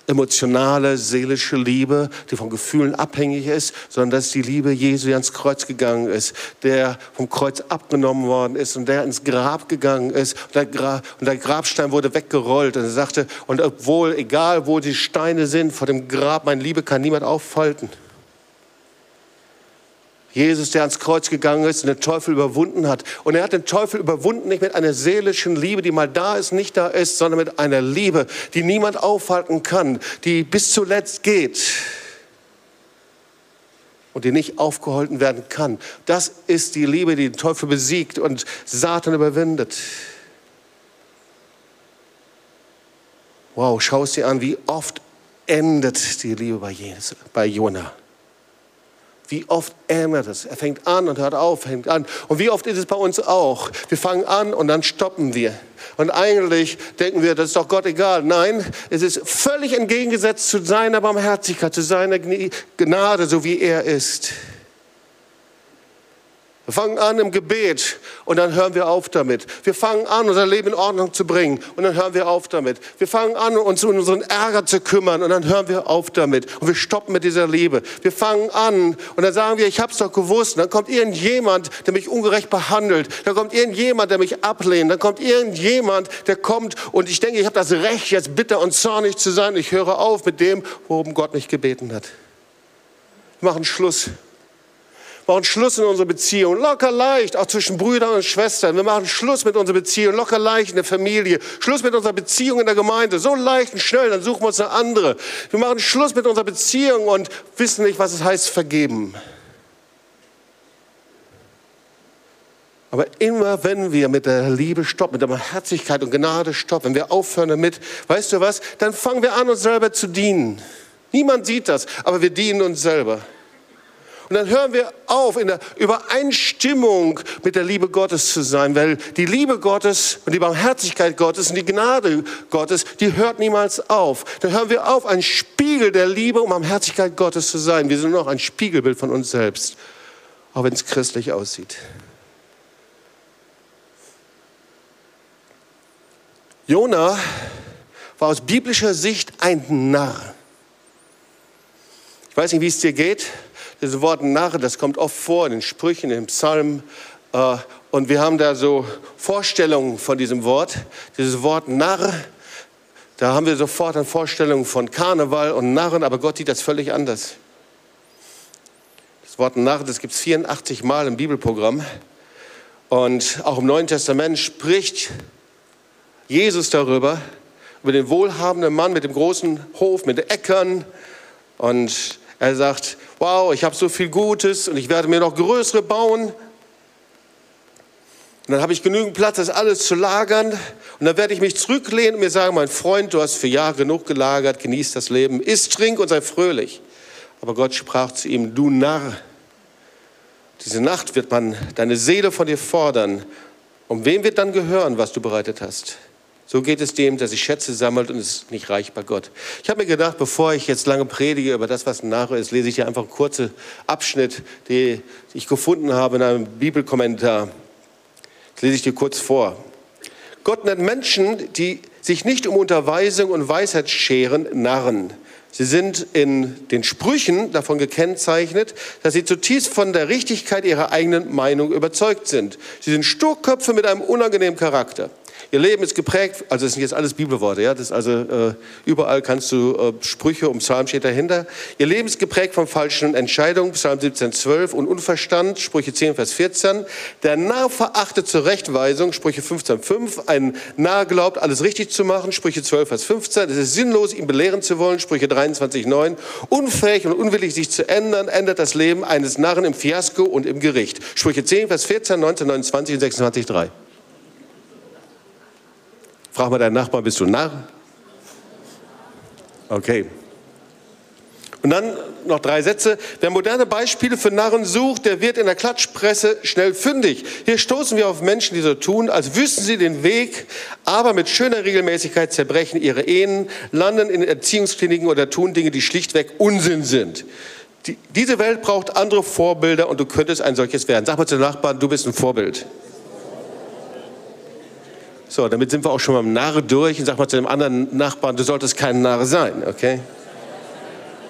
emotionale, seelische Liebe, die von Gefühlen abhängig ist, sondern das ist die Liebe Jesu, der ans Kreuz gegangen ist, der vom Kreuz abgenommen worden ist und der ins Grab gegangen ist und der, Gra und der Grabstein wurde weggerollt und er sagte, und obwohl, egal wo die Steine sind vor dem Grab, meine Liebe kann niemand aufhalten. Jesus, der ans Kreuz gegangen ist und den Teufel überwunden hat. Und er hat den Teufel überwunden nicht mit einer seelischen Liebe, die mal da ist, nicht da ist, sondern mit einer Liebe, die niemand aufhalten kann, die bis zuletzt geht und die nicht aufgeholten werden kann. Das ist die Liebe, die den Teufel besiegt und Satan überwindet. Wow, schau es dir an, wie oft endet die Liebe bei, Jesus, bei Jonah. Wie oft ändert es? Er fängt an und hört auf, fängt an. Und wie oft ist es bei uns auch? Wir fangen an und dann stoppen wir. Und eigentlich denken wir, das ist doch Gott egal. Nein, es ist völlig entgegengesetzt zu seiner Barmherzigkeit, zu seiner Gnade, so wie er ist. Wir fangen an im Gebet und dann hören wir auf damit. Wir fangen an, unser Leben in Ordnung zu bringen und dann hören wir auf damit. Wir fangen an, uns um unseren Ärger zu kümmern und dann hören wir auf damit. Und wir stoppen mit dieser Liebe. Wir fangen an und dann sagen wir, ich habe es doch gewusst. Und dann kommt irgendjemand, der mich ungerecht behandelt. Dann kommt irgendjemand, der mich ablehnt. Dann kommt irgendjemand, der kommt und ich denke, ich habe das Recht, jetzt bitter und zornig zu sein. Ich höre auf mit dem, worum Gott mich gebeten hat. Wir machen Schluss machen Schluss in unserer Beziehung. Locker leicht, auch zwischen Brüdern und Schwestern. Wir machen Schluss mit unserer Beziehung, locker leicht in der Familie. Schluss mit unserer Beziehung in der Gemeinde. So leicht und schnell, dann suchen wir uns eine andere. Wir machen Schluss mit unserer Beziehung und wissen nicht, was es heißt, vergeben. Aber immer wenn wir mit der Liebe stoppen, mit der Herzlichkeit und Gnade stoppen, wenn wir aufhören damit, weißt du was, dann fangen wir an, uns selber zu dienen. Niemand sieht das, aber wir dienen uns selber. Und dann hören wir auf, in der Übereinstimmung mit der Liebe Gottes zu sein, weil die Liebe Gottes und die Barmherzigkeit Gottes und die Gnade Gottes, die hört niemals auf. Dann hören wir auf, ein Spiegel der Liebe und Barmherzigkeit Gottes zu sein. Wir sind nur noch ein Spiegelbild von uns selbst, auch wenn es christlich aussieht. Jona war aus biblischer Sicht ein Narr. Ich weiß nicht, wie es dir geht. Dieses Wort Narr, das kommt oft vor in den Sprüchen, im Psalm. Äh, und wir haben da so Vorstellungen von diesem Wort. Dieses Wort Narr, da haben wir sofort eine Vorstellung von Karneval und Narren, aber Gott sieht das völlig anders. Das Wort Narr, das gibt es 84 Mal im Bibelprogramm. Und auch im Neuen Testament spricht Jesus darüber, über den wohlhabenden Mann mit dem großen Hof, mit den Äckern. Und er sagt, wow, ich habe so viel Gutes und ich werde mir noch größere bauen. Und dann habe ich genügend Platz, das alles zu lagern. Und dann werde ich mich zurücklehnen und mir sagen, mein Freund, du hast für Jahre genug gelagert, genieß das Leben, iss, trink und sei fröhlich. Aber Gott sprach zu ihm, du Narr, diese Nacht wird man deine Seele von dir fordern. Um wem wird dann gehören, was du bereitet hast? So geht es dem, der sich Schätze sammelt und ist nicht reich bei Gott. Ich habe mir gedacht, bevor ich jetzt lange predige über das, was nachher ist, lese ich hier einfach einen kurzen Abschnitt, den ich gefunden habe in einem Bibelkommentar. Das lese ich dir kurz vor. Gott nennt Menschen, die sich nicht um Unterweisung und Weisheit scheren, Narren. Sie sind in den Sprüchen davon gekennzeichnet, dass sie zutiefst von der Richtigkeit ihrer eigenen Meinung überzeugt sind. Sie sind Sturköpfe mit einem unangenehmen Charakter. Ihr Leben ist geprägt, also das sind jetzt alles Bibelworte, ja, das also äh, überall kannst du äh, Sprüche um Psalm steht dahinter. Ihr Leben ist geprägt von falschen Entscheidungen, Psalm 17, 12 und Unverstand, Sprüche 10, Vers 14. Der Narr verachtet zur Rechtweisung, Sprüche 15, 5. Ein Narr glaubt, alles richtig zu machen, Sprüche 12, Vers 15. Es ist sinnlos, ihn belehren zu wollen, Sprüche 23, 9. Unfähig und unwillig, sich zu ändern, ändert das Leben eines Narren im Fiasko und im Gericht. Sprüche 10, Vers 14, 19, 29 und 26, 3. Frag mal deinen Nachbarn, bist du Narr? Okay. Und dann noch drei Sätze. Wer moderne Beispiele für Narren sucht, der wird in der Klatschpresse schnell fündig. Hier stoßen wir auf Menschen, die so tun, als wüssten sie den Weg, aber mit schöner Regelmäßigkeit zerbrechen ihre Ehen, landen in Erziehungskliniken oder tun Dinge, die schlichtweg Unsinn sind. Die, diese Welt braucht andere Vorbilder und du könntest ein solches werden. Sag mal zu den Nachbarn, du bist ein Vorbild. So, damit sind wir auch schon mal im Narre durch und sag mal zu dem anderen Nachbarn, du solltest kein Narr sein, okay?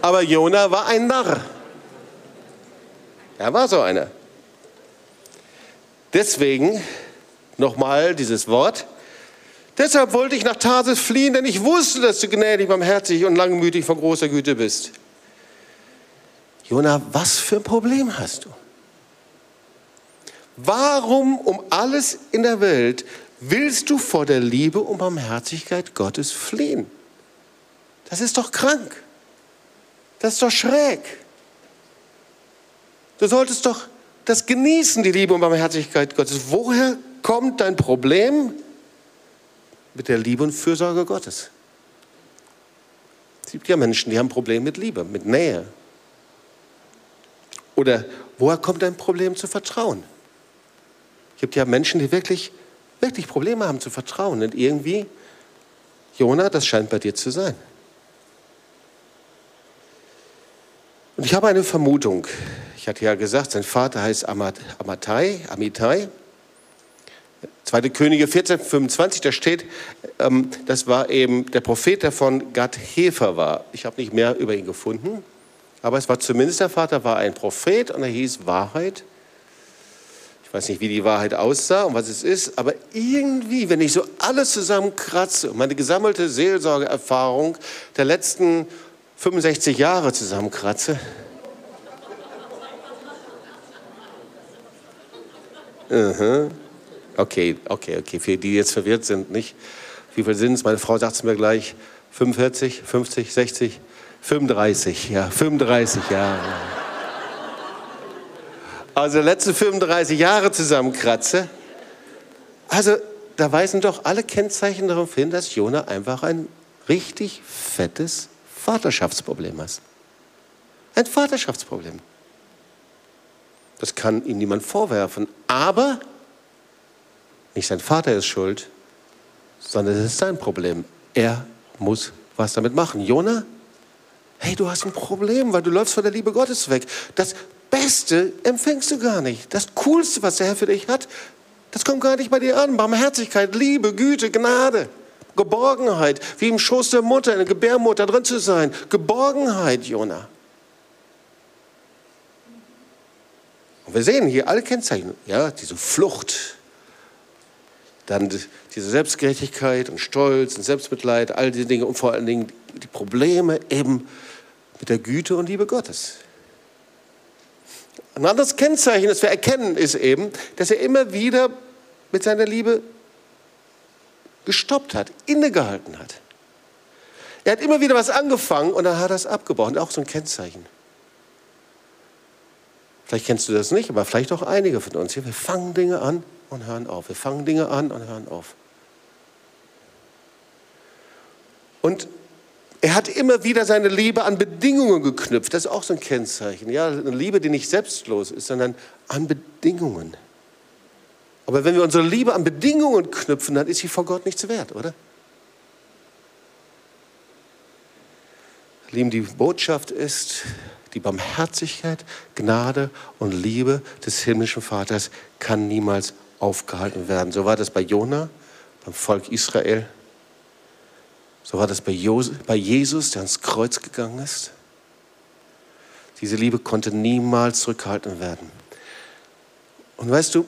Aber Jona war ein Narr. Er war so einer. Deswegen nochmal dieses Wort. Deshalb wollte ich nach Tarsis fliehen, denn ich wusste, dass du gnädig, barmherzig und langmütig von großer Güte bist. Jona, was für ein Problem hast du? Warum um alles in der Welt willst du vor der Liebe und Barmherzigkeit Gottes fliehen? Das ist doch krank. Das ist doch schräg. Du solltest doch das genießen, die Liebe und Barmherzigkeit Gottes. Woher kommt dein Problem? Mit der Liebe und Fürsorge Gottes. Es gibt ja Menschen, die haben Probleme mit Liebe, mit Nähe. Oder woher kommt dein Problem zu vertrauen? Es gibt ja Menschen, die wirklich, wirklich Probleme haben zu vertrauen. Und irgendwie, Jona, das scheint bei dir zu sein. Und ich habe eine Vermutung. Ich hatte ja gesagt, sein Vater heißt Amatai, Amitai. Zweite Könige 1425, da steht, ähm, das war eben der Prophet, der von Gad Hefer war. Ich habe nicht mehr über ihn gefunden, aber es war zumindest der Vater war ein Prophet und er hieß Wahrheit. Ich weiß nicht, wie die Wahrheit aussah und was es ist, aber irgendwie, wenn ich so alles zusammenkratze und meine gesammelte Seelsorgeerfahrung der letzten 65 Jahre zusammenkratze. Okay, okay, okay. Für die, die jetzt verwirrt sind, nicht? Wie viel sind es? Meine Frau sagt es mir gleich. 45, 50, 60, 35, ja, 35 Jahre. Also letzte 35 Jahre zusammenkratze. Also da weisen doch alle Kennzeichen darauf hin, dass Jona einfach ein richtig fettes Vaterschaftsproblem hast. Ein Vaterschaftsproblem. Das kann ihm niemand vorwerfen. Aber nicht sein Vater ist schuld, sondern es ist sein Problem. Er muss was damit machen. Jona, hey, du hast ein Problem, weil du läufst von der Liebe Gottes weg. Das Beste empfängst du gar nicht. Das Coolste, was der Herr für dich hat, das kommt gar nicht bei dir an. Barmherzigkeit, Liebe, Güte, Gnade. Geborgenheit, wie im Schoß der Mutter, in der Gebärmutter drin zu sein. Geborgenheit, Jona. Und wir sehen hier alle Kennzeichen, ja, diese Flucht, dann diese Selbstgerechtigkeit und Stolz und Selbstmitleid, all diese Dinge und vor allen Dingen die Probleme eben mit der Güte und Liebe Gottes. Ein anderes Kennzeichen, das wir erkennen, ist eben, dass er immer wieder mit seiner Liebe gestoppt hat, innegehalten hat. Er hat immer wieder was angefangen und dann hat er es abgebrochen. Auch so ein Kennzeichen. Vielleicht kennst du das nicht, aber vielleicht auch einige von uns. Wir fangen Dinge an und hören auf. Wir fangen Dinge an und hören auf. Und er hat immer wieder seine Liebe an Bedingungen geknüpft. Das ist auch so ein Kennzeichen. Ja, eine Liebe, die nicht selbstlos ist, sondern an Bedingungen. Aber wenn wir unsere Liebe an Bedingungen knüpfen, dann ist sie vor Gott nichts wert, oder? Lieben, die Botschaft ist, die Barmherzigkeit, Gnade und Liebe des himmlischen Vaters kann niemals aufgehalten werden. So war das bei Jona, beim Volk Israel. So war das bei Jesus, der ans Kreuz gegangen ist. Diese Liebe konnte niemals zurückgehalten werden. Und weißt du,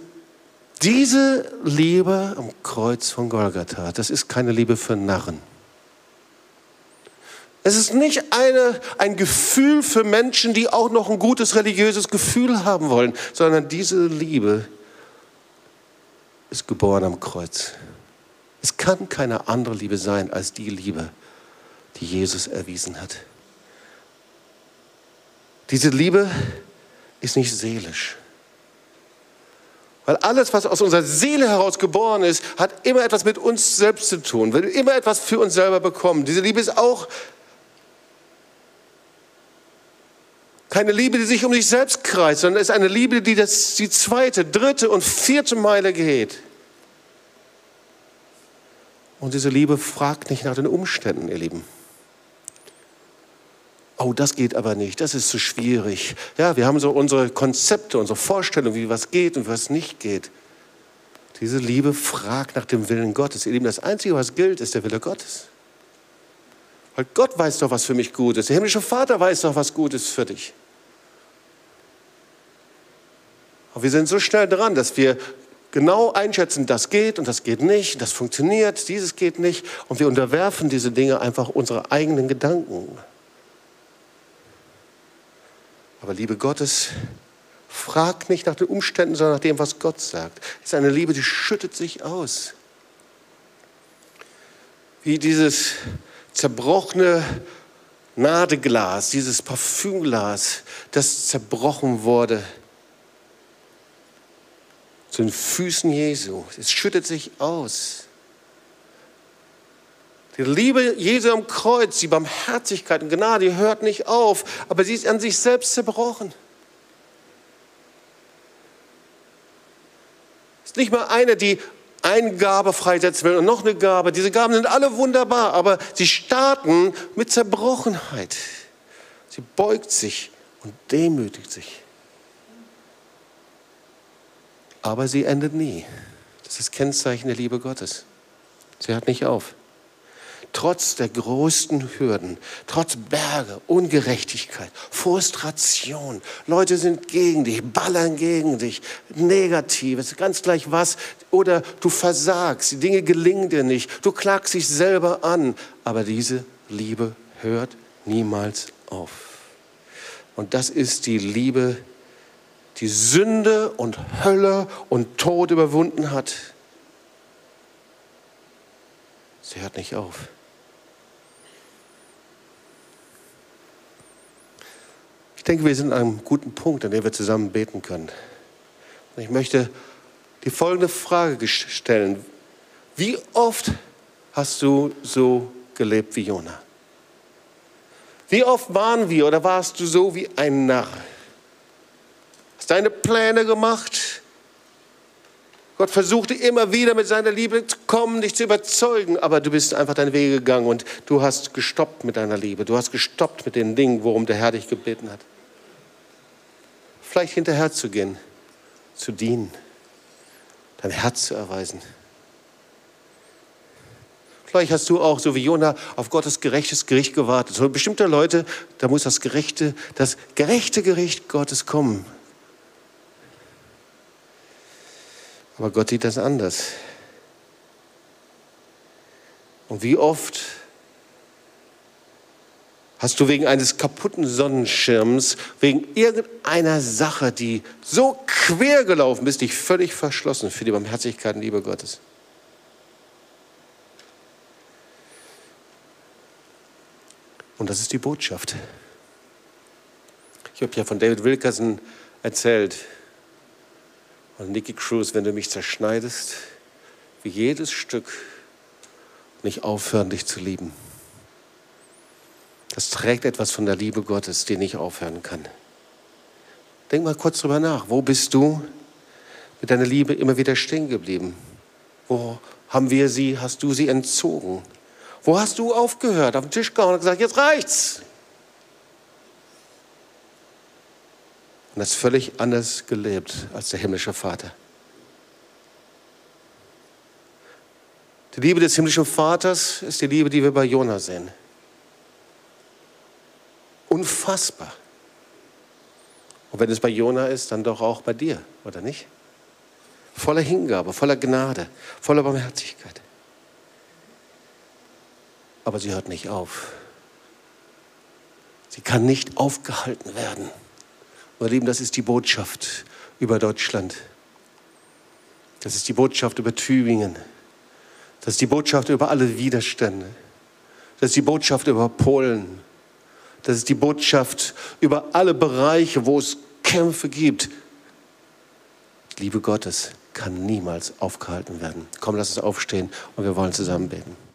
diese Liebe am Kreuz von Golgatha, das ist keine Liebe für Narren. Es ist nicht eine, ein Gefühl für Menschen, die auch noch ein gutes religiöses Gefühl haben wollen, sondern diese Liebe ist geboren am Kreuz. Es kann keine andere Liebe sein als die Liebe, die Jesus erwiesen hat. Diese Liebe ist nicht seelisch. Weil alles, was aus unserer Seele heraus geboren ist, hat immer etwas mit uns selbst zu tun, will immer etwas für uns selber bekommen. Diese Liebe ist auch keine Liebe, die sich um sich selbst kreist, sondern ist eine Liebe, die das, die zweite, dritte und vierte Meile geht. Und diese Liebe fragt nicht nach den Umständen, ihr Lieben. Oh, das geht aber nicht, das ist zu schwierig. Ja, wir haben so unsere Konzepte, unsere Vorstellungen, wie was geht und was nicht geht. Diese Liebe fragt nach dem Willen Gottes. Ihr Lieben, das Einzige, was gilt, ist der Wille Gottes. Weil Gott weiß doch, was für mich gut ist. Der himmlische Vater weiß doch, was gut ist für dich. Aber wir sind so schnell dran, dass wir genau einschätzen, das geht und das geht nicht, das funktioniert, dieses geht nicht. Und wir unterwerfen diese Dinge einfach unsere eigenen Gedanken. Aber Liebe Gottes fragt nicht nach den Umständen, sondern nach dem, was Gott sagt. Es ist eine Liebe, die schüttet sich aus. Wie dieses zerbrochene Nadeglas, dieses Parfümglas, das zerbrochen wurde zu den Füßen Jesu. Es schüttet sich aus. Die Liebe Jesu am Kreuz, die Barmherzigkeit und Gnade, die hört nicht auf, aber sie ist an sich selbst zerbrochen. Es ist nicht mal eine, die eine Gabe freisetzen will und noch eine Gabe. Diese Gaben sind alle wunderbar, aber sie starten mit Zerbrochenheit. Sie beugt sich und demütigt sich. Aber sie endet nie. Das ist das Kennzeichen der Liebe Gottes. Sie hört nicht auf trotz der größten Hürden, trotz Berge, Ungerechtigkeit, Frustration. Leute sind gegen dich, ballern gegen dich, Negatives, ganz gleich was. Oder du versagst, die Dinge gelingen dir nicht, du klagst dich selber an. Aber diese Liebe hört niemals auf. Und das ist die Liebe, die Sünde und Hölle und Tod überwunden hat. Sie hört nicht auf. denke, wir sind an einem guten Punkt, an dem wir zusammen beten können. Und ich möchte die folgende Frage stellen. Wie oft hast du so gelebt wie Jona? Wie oft waren wir oder warst du so wie ein Narr? Hast deine Pläne gemacht? Gott versuchte immer wieder mit seiner Liebe zu kommen, dich zu überzeugen, aber du bist einfach deinen Weg gegangen und du hast gestoppt mit deiner Liebe. Du hast gestoppt mit den Dingen, worum der Herr dich gebeten hat vielleicht hinterher zu gehen, zu dienen, dein Herz zu erweisen. Vielleicht hast du auch, so wie Jona, auf Gottes gerechtes Gericht gewartet. So bestimmte Leute, da muss das gerechte, das gerechte Gericht Gottes kommen. Aber Gott sieht das anders. Und wie oft Hast du wegen eines kaputten Sonnenschirms, wegen irgendeiner Sache, die so quer gelaufen ist, dich völlig verschlossen für die Barmherzigkeit und Liebe Gottes? Und das ist die Botschaft. Ich habe ja von David Wilkerson erzählt. Und Nicky Cruz, wenn du mich zerschneidest, wie jedes Stück, nicht aufhören, dich zu lieben. Das trägt etwas von der Liebe Gottes, die nicht aufhören kann. Denk mal kurz drüber nach. Wo bist du mit deiner Liebe immer wieder stehen geblieben? Wo haben wir sie, hast du sie entzogen? Wo hast du aufgehört, auf den Tisch gehauen und gesagt, jetzt reicht's? Und das völlig anders gelebt als der himmlische Vater. Die Liebe des himmlischen Vaters ist die Liebe, die wir bei Jona sehen. Unfassbar. Und wenn es bei Jona ist, dann doch auch bei dir, oder nicht? Voller Hingabe, voller Gnade, voller Barmherzigkeit. Aber sie hört nicht auf. Sie kann nicht aufgehalten werden. Meine Lieben, das ist die Botschaft über Deutschland. Das ist die Botschaft über Tübingen. Das ist die Botschaft über alle Widerstände. Das ist die Botschaft über Polen. Das ist die Botschaft über alle Bereiche, wo es Kämpfe gibt. Liebe Gottes kann niemals aufgehalten werden. Komm, lass uns aufstehen und wir wollen zusammen beten.